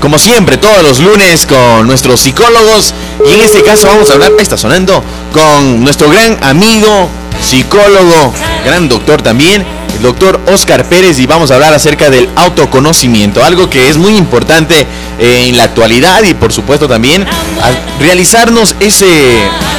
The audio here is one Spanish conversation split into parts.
como siempre, todos los lunes con nuestros psicólogos. Y en este caso vamos a hablar, está sonando, con nuestro gran amigo, psicólogo, gran doctor también, el doctor Oscar Pérez. Y vamos a hablar acerca del autoconocimiento, algo que es muy importante en la actualidad y por supuesto también realizarnos ese,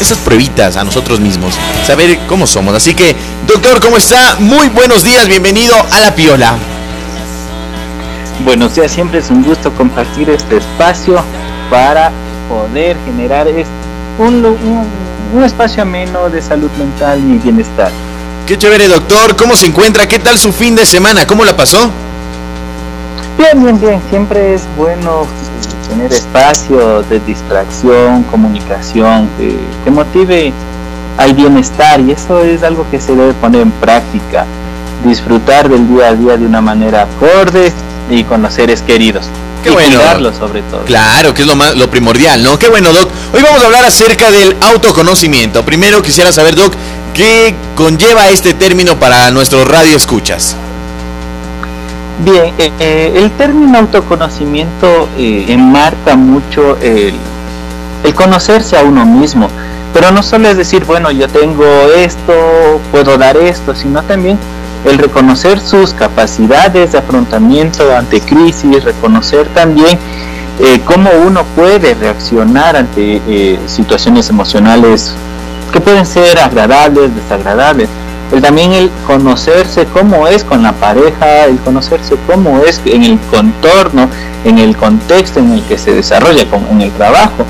esas pruebitas a nosotros mismos, saber cómo somos. Así que, doctor, ¿cómo está? Muy buenos días, bienvenido a La Piola. Buenos días, siempre es un gusto compartir este espacio para poder generar un, un, espacio ameno de salud mental y bienestar. Qué chévere, doctor. ¿Cómo se encuentra? ¿Qué tal su fin de semana? ¿Cómo la pasó? Bien, bien, bien. Siempre es bueno tener espacio de distracción, comunicación, que, que motive al bienestar y eso es algo que se debe poner en práctica. Disfrutar del día a día de una manera acorde y con los seres queridos. Qué bueno. sobre todo. Claro, que es lo, más, lo primordial, ¿no? Qué bueno, Doc. Hoy vamos a hablar acerca del autoconocimiento. Primero quisiera saber, Doc, ¿qué conlleva este término para nuestros radio escuchas? Bien, eh, eh, el término autoconocimiento eh, enmarca mucho el, el conocerse a uno mismo, pero no solo es decir, bueno, yo tengo esto, puedo dar esto, sino también el reconocer sus capacidades de afrontamiento ante crisis, reconocer también eh, cómo uno puede reaccionar ante eh, situaciones emocionales que pueden ser agradables, desagradables. El, también el conocerse cómo es con la pareja, el conocerse cómo es en el contorno, en el contexto en el que se desarrolla, en el trabajo.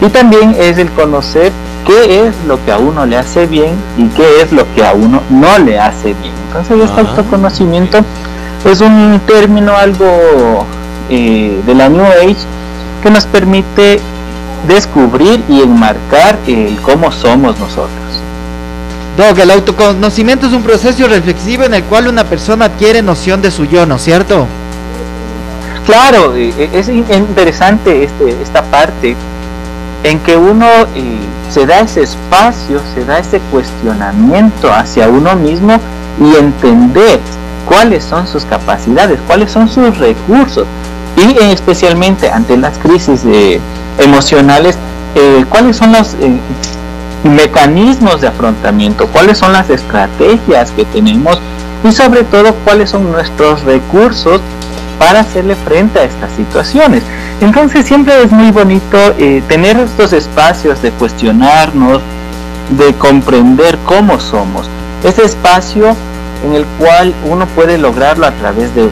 Y también es el conocer qué es lo que a uno le hace bien y qué es lo que a uno no le hace bien. Entonces este autoconocimiento es un término algo eh, de la New Age que nos permite descubrir y enmarcar el cómo somos nosotros. Doc, el autoconocimiento es un proceso reflexivo en el cual una persona adquiere noción de su yo, ¿no es cierto? Claro, eh, eh, es interesante este, esta parte en que uno eh, se da ese espacio, se da ese cuestionamiento hacia uno mismo y entender cuáles son sus capacidades, cuáles son sus recursos. Y especialmente ante las crisis eh, emocionales, eh, cuáles son los mecanismos de afrontamiento, cuáles son las estrategias que tenemos y sobre todo cuáles son nuestros recursos para hacerle frente a estas situaciones. Entonces siempre es muy bonito eh, tener estos espacios de cuestionarnos, de comprender cómo somos. Ese espacio en el cual uno puede lograrlo a través de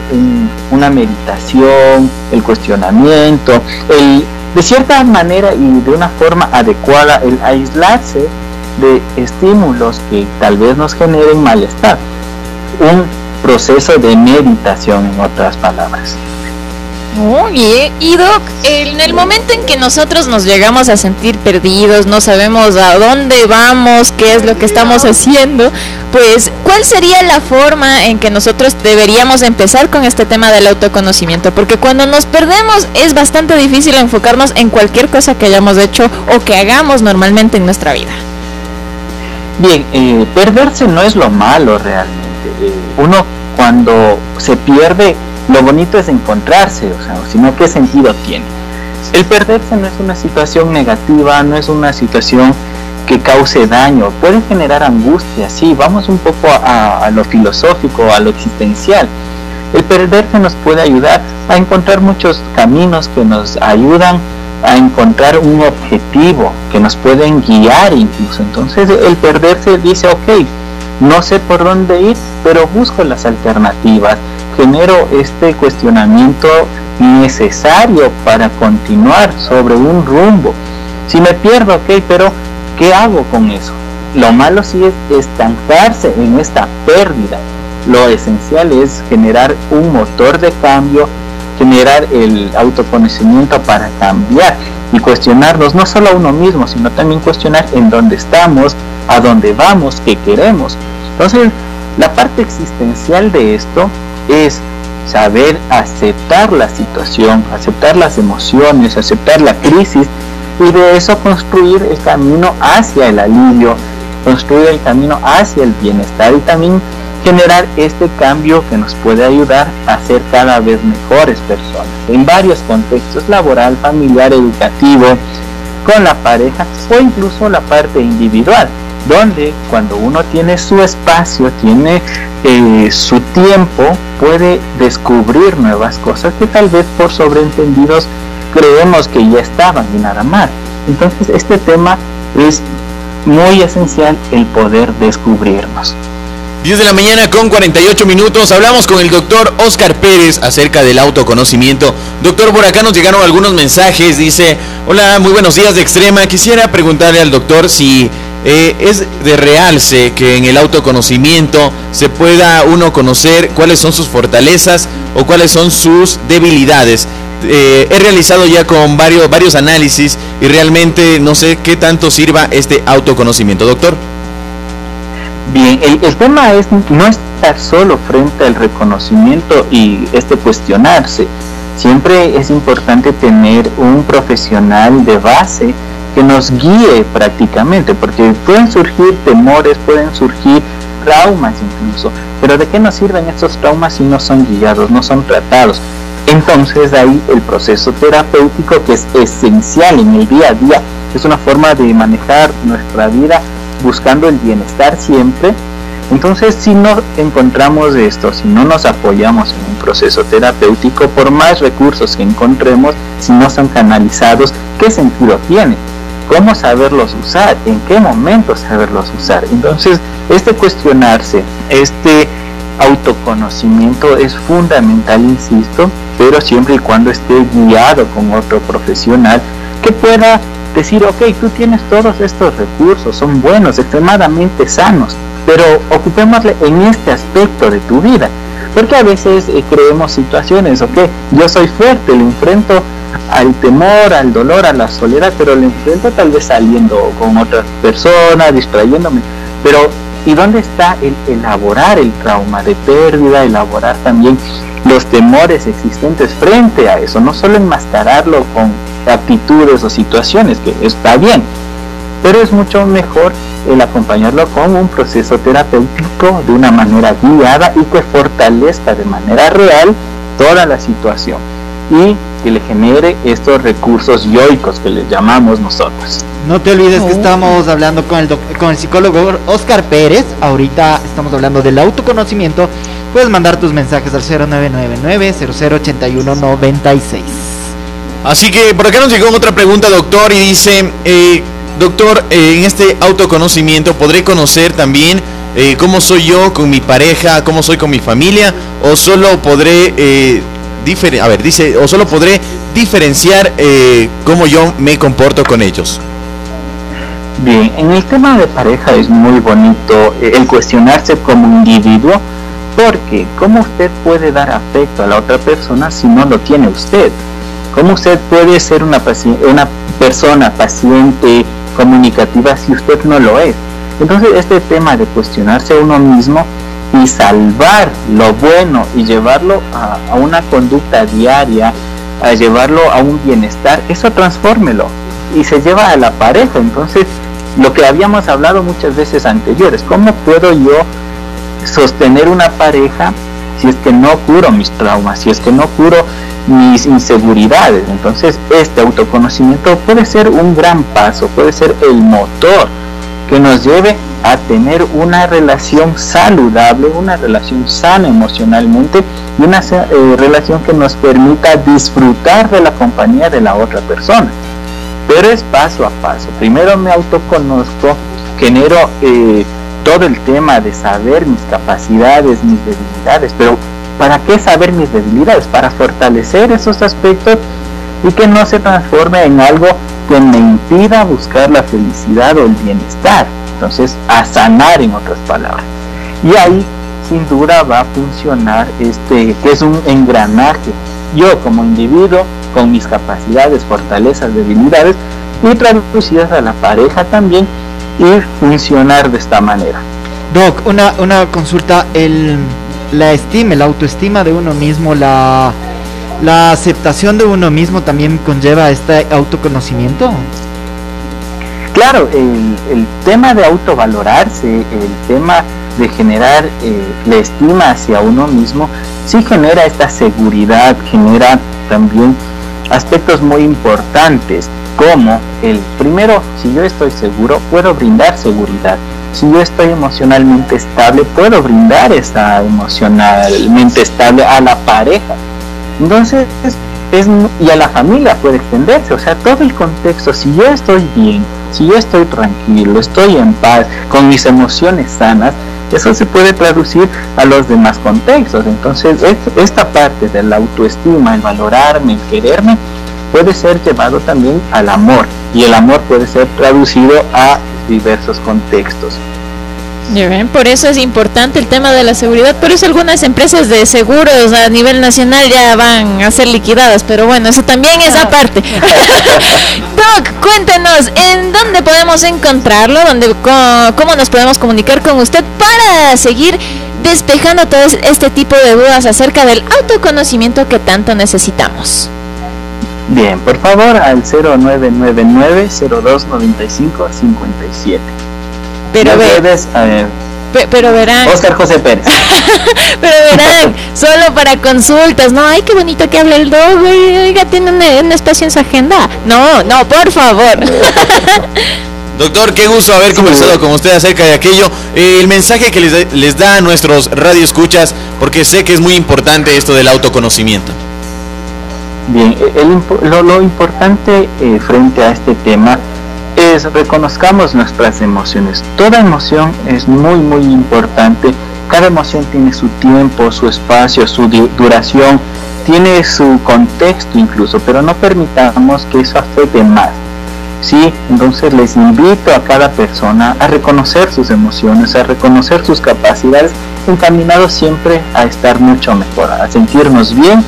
una meditación, el cuestionamiento, el de cierta manera y de una forma adecuada el aislarse de estímulos que tal vez nos generen malestar. Un proceso de meditación en otras palabras. Oye, y Doc, en el momento en que nosotros nos llegamos a sentir perdidos, no sabemos a dónde vamos, qué es lo que estamos haciendo, pues, ¿cuál sería la forma en que nosotros deberíamos empezar con este tema del autoconocimiento? Porque cuando nos perdemos es bastante difícil enfocarnos en cualquier cosa que hayamos hecho o que hagamos normalmente en nuestra vida. Bien, eh, perderse no es lo malo realmente. Uno cuando se pierde lo bonito es encontrarse, o sea, sino qué sentido tiene. El perderse no es una situación negativa, no es una situación que cause daño, puede generar angustia, sí, vamos un poco a, lo filosófico, a lo existencial. El perderse nos puede ayudar a encontrar muchos caminos que nos ayudan a encontrar un objetivo, que nos pueden guiar incluso. Entonces el perderse dice, ok, no sé por dónde ir, pero busco las alternativas genero este cuestionamiento necesario para continuar sobre un rumbo. Si me pierdo, ok, pero ¿qué hago con eso? Lo malo sí es estancarse en esta pérdida. Lo esencial es generar un motor de cambio, generar el autoconocimiento para cambiar y cuestionarnos no solo a uno mismo, sino también cuestionar en dónde estamos, a dónde vamos, qué queremos. Entonces, la parte existencial de esto es saber aceptar la situación, aceptar las emociones, aceptar la crisis y de eso construir el camino hacia el alivio, construir el camino hacia el bienestar y también generar este cambio que nos puede ayudar a ser cada vez mejores personas en varios contextos, laboral, familiar, educativo, con la pareja o incluso la parte individual, donde cuando uno tiene su espacio, tiene eh, su tiempo, puede descubrir nuevas cosas que tal vez por sobreentendidos creemos que ya estaban y nada más. Entonces este tema es muy esencial el poder descubrirnos. 10 de la mañana con 48 minutos. Hablamos con el doctor Oscar Pérez acerca del autoconocimiento. Doctor, por acá nos llegaron algunos mensajes. Dice, hola, muy buenos días de Extrema. Quisiera preguntarle al doctor si eh, es de realce que en el autoconocimiento se pueda uno conocer cuáles son sus fortalezas o cuáles son sus debilidades. Eh, he realizado ya con varios, varios análisis y realmente no sé qué tanto sirva este autoconocimiento, doctor. Bien, el, tema es no estar solo frente al reconocimiento y este cuestionarse. Siempre es importante tener un profesional de base que nos guíe prácticamente, porque pueden surgir temores, pueden surgir traumas incluso, pero ¿de qué nos sirven estos traumas si no son guiados, no son tratados? Entonces ahí el proceso terapéutico que es esencial en el día a día, es una forma de manejar nuestra vida buscando el bienestar siempre. Entonces, si no encontramos esto, si no nos apoyamos en un proceso terapéutico, por más recursos que encontremos, si no son canalizados, ¿qué sentido tiene? ¿Cómo saberlos usar? ¿En qué momento saberlos usar? Entonces, este cuestionarse, este autoconocimiento es fundamental, insisto, pero siempre y cuando esté guiado con otro profesional que pueda decir, ok, tú tienes todos estos recursos, son buenos, extremadamente sanos, pero ocupémosle en este aspecto de tu vida. Porque a veces eh, creemos situaciones, ok, yo soy fuerte, le enfrento al temor, al dolor, a la soledad, pero le enfrento tal vez saliendo con otras personas, distrayéndome. Pero, ¿y dónde está el elaborar el trauma de pérdida, elaborar también los temores existentes frente a eso? No solo enmascararlo con actitudes o situaciones, que está bien, pero es mucho mejor el acompañarlo con un proceso terapéutico de una manera guiada y que fortalezca de manera real toda la situación y que le genere estos recursos yoicos que les llamamos nosotros. No te olvides que estamos hablando con el, con el psicólogo Oscar Pérez. Ahorita estamos hablando del autoconocimiento. Puedes mandar tus mensajes al 0999 008196. Así que por acá nos llegó otra pregunta, doctor, y dice, eh, doctor, eh, en este autoconocimiento podré conocer también eh, cómo soy yo con mi pareja, cómo soy con mi familia, o solo podré, a ver, dice, o solo podré diferenciar cómo yo me comporto con ellos. Bien, en el tema de pareja es muy bonito el cuestionarse como individuo, porque ¿cómo usted puede dar afecto a la otra persona si no lo tiene usted? ¿Cómo usted puede ser una, persona paciente, comunicativa, si usted no lo es? Entonces este tema de cuestionarse a uno mismo y salvar lo bueno y llevarlo a, una conducta diaria, a llevarlo a un bienestar, eso transfórmelo y se lleva a la pareja. Entonces, lo que habíamos hablado muchas veces anteriores, ¿cómo puedo yo sostener una pareja si es que no curo mis traumas, si es que no curo mis inseguridades. Entonces, este autoconocimiento puede ser un gran paso, puede ser el motor que nos lleve a tener una relación saludable, una relación sana emocionalmente y una eh, relación que nos permita disfrutar de la compañía de la otra persona. Pero es paso a paso. Primero me autoconozco, genero eh, todo el tema de saber mis capacidades, mis debilidades, pero ¿Para qué saber mis debilidades? Para fortalecer esos aspectos y que no se transforme en algo que me impida buscar la felicidad o el bienestar. Entonces, a sanar en otras palabras. Y ahí, sin duda, va a funcionar este, que es un engranaje. Yo como individuo, con mis capacidades, fortalezas, debilidades, y traducidas a la pareja también, y funcionar de esta manera. Doc, una, una consulta, el la estima, la autoestima de uno mismo, la, aceptación de uno mismo también conlleva este autoconocimiento. claro, el, tema de autovalorarse, el tema de generar eh, la estima hacia uno mismo, sí genera esta seguridad, genera también aspectos muy importantes, como el primero, si yo estoy seguro, puedo brindar seguridad. Si yo estoy emocionalmente estable, puedo brindar esa emocionalmente estable a la pareja. Entonces, es, y a la familia puede extenderse, o sea, todo el contexto, si yo estoy bien, si yo estoy tranquilo, estoy en paz, con mis emociones sanas, eso se puede traducir a los demás contextos. Entonces, esta parte de la autoestima, el valorarme, el quererme, puede ser llevado también al amor y el amor puede ser traducido a diversos contextos. Por eso es importante el tema de la seguridad. Por eso algunas empresas de seguros a nivel nacional ya van a ser liquidadas. Pero bueno, eso también es aparte. Doc, cuéntenos, ¿en dónde podemos encontrarlo? ¿Dónde, ¿Cómo nos podemos comunicar con usted para seguir despejando todo este tipo de dudas acerca del autoconocimiento que tanto necesitamos? Bien, por favor al 0999 0295 57. Pero pero verán. Oscar José Pérez. pero verán, solo para consultas. No, ay, qué bonito que habla el dog. Oiga, tiene un, espacio en su agenda. No, no, por favor. Doctor, qué gusto haber conversado con usted acerca de aquello. Eh, el mensaje que les, les da a nuestros radioescuchas, porque sé que es muy importante esto del autoconocimiento. Bien, lo, importante eh, frente a este tema es reconozcamos nuestras emociones. Toda emoción es muy, muy importante. Cada emoción tiene su tiempo, su espacio, su duración, tiene su contexto incluso, pero no permitamos que eso afecte más. ¿sí? Entonces les invito a cada persona a reconocer sus emociones, a reconocer sus capacidades, encaminados siempre a estar mucho mejor, a sentirnos bien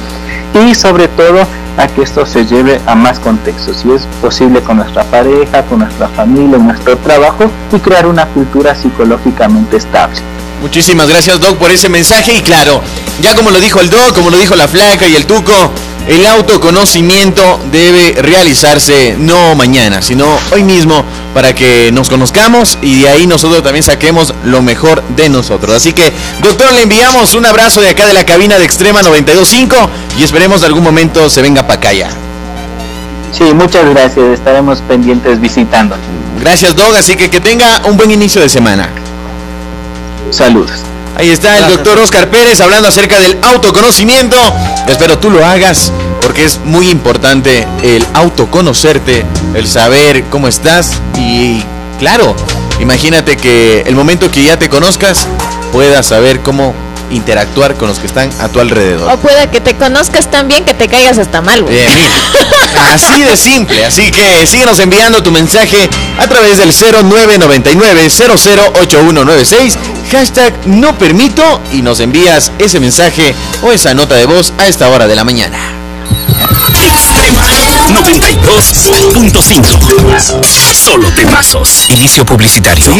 y sobre todo a que esto se lleve a más contextos, si es posible con nuestra pareja, con nuestra familia, nuestro trabajo y crear una cultura psicológicamente estable. Muchísimas gracias Doc por ese mensaje y claro, ya como lo dijo el Doc, como lo dijo la flaca y el Tuco, el autoconocimiento debe realizarse no mañana, sino hoy mismo para que nos conozcamos y de ahí nosotros también saquemos lo mejor de nosotros. Así que, doctor, le enviamos un abrazo de acá de la cabina de Extrema 925 y esperemos algún momento se venga para acá ya. Sí, muchas gracias, estaremos pendientes visitando. Gracias, Dog, así que que tenga un buen inicio de semana. Saludos. Ahí está el doctor Oscar Pérez hablando acerca del autoconocimiento. Espero tú lo hagas porque es muy importante el autoconocerte, el saber cómo estás y claro, imagínate que el momento que ya te conozcas puedas saber cómo interactuar con los que están a tu alrededor. O pueda que te conozcas tan bien que te caigas hasta mal. así de simple. Así que síguenos enviando tu mensaje a través del 0999 008196 hashtag no permito y nos envías ese mensaje o esa nota de voz a esta hora de la mañana. Extrema 92.5 Solo temazos. Inicio publicitario.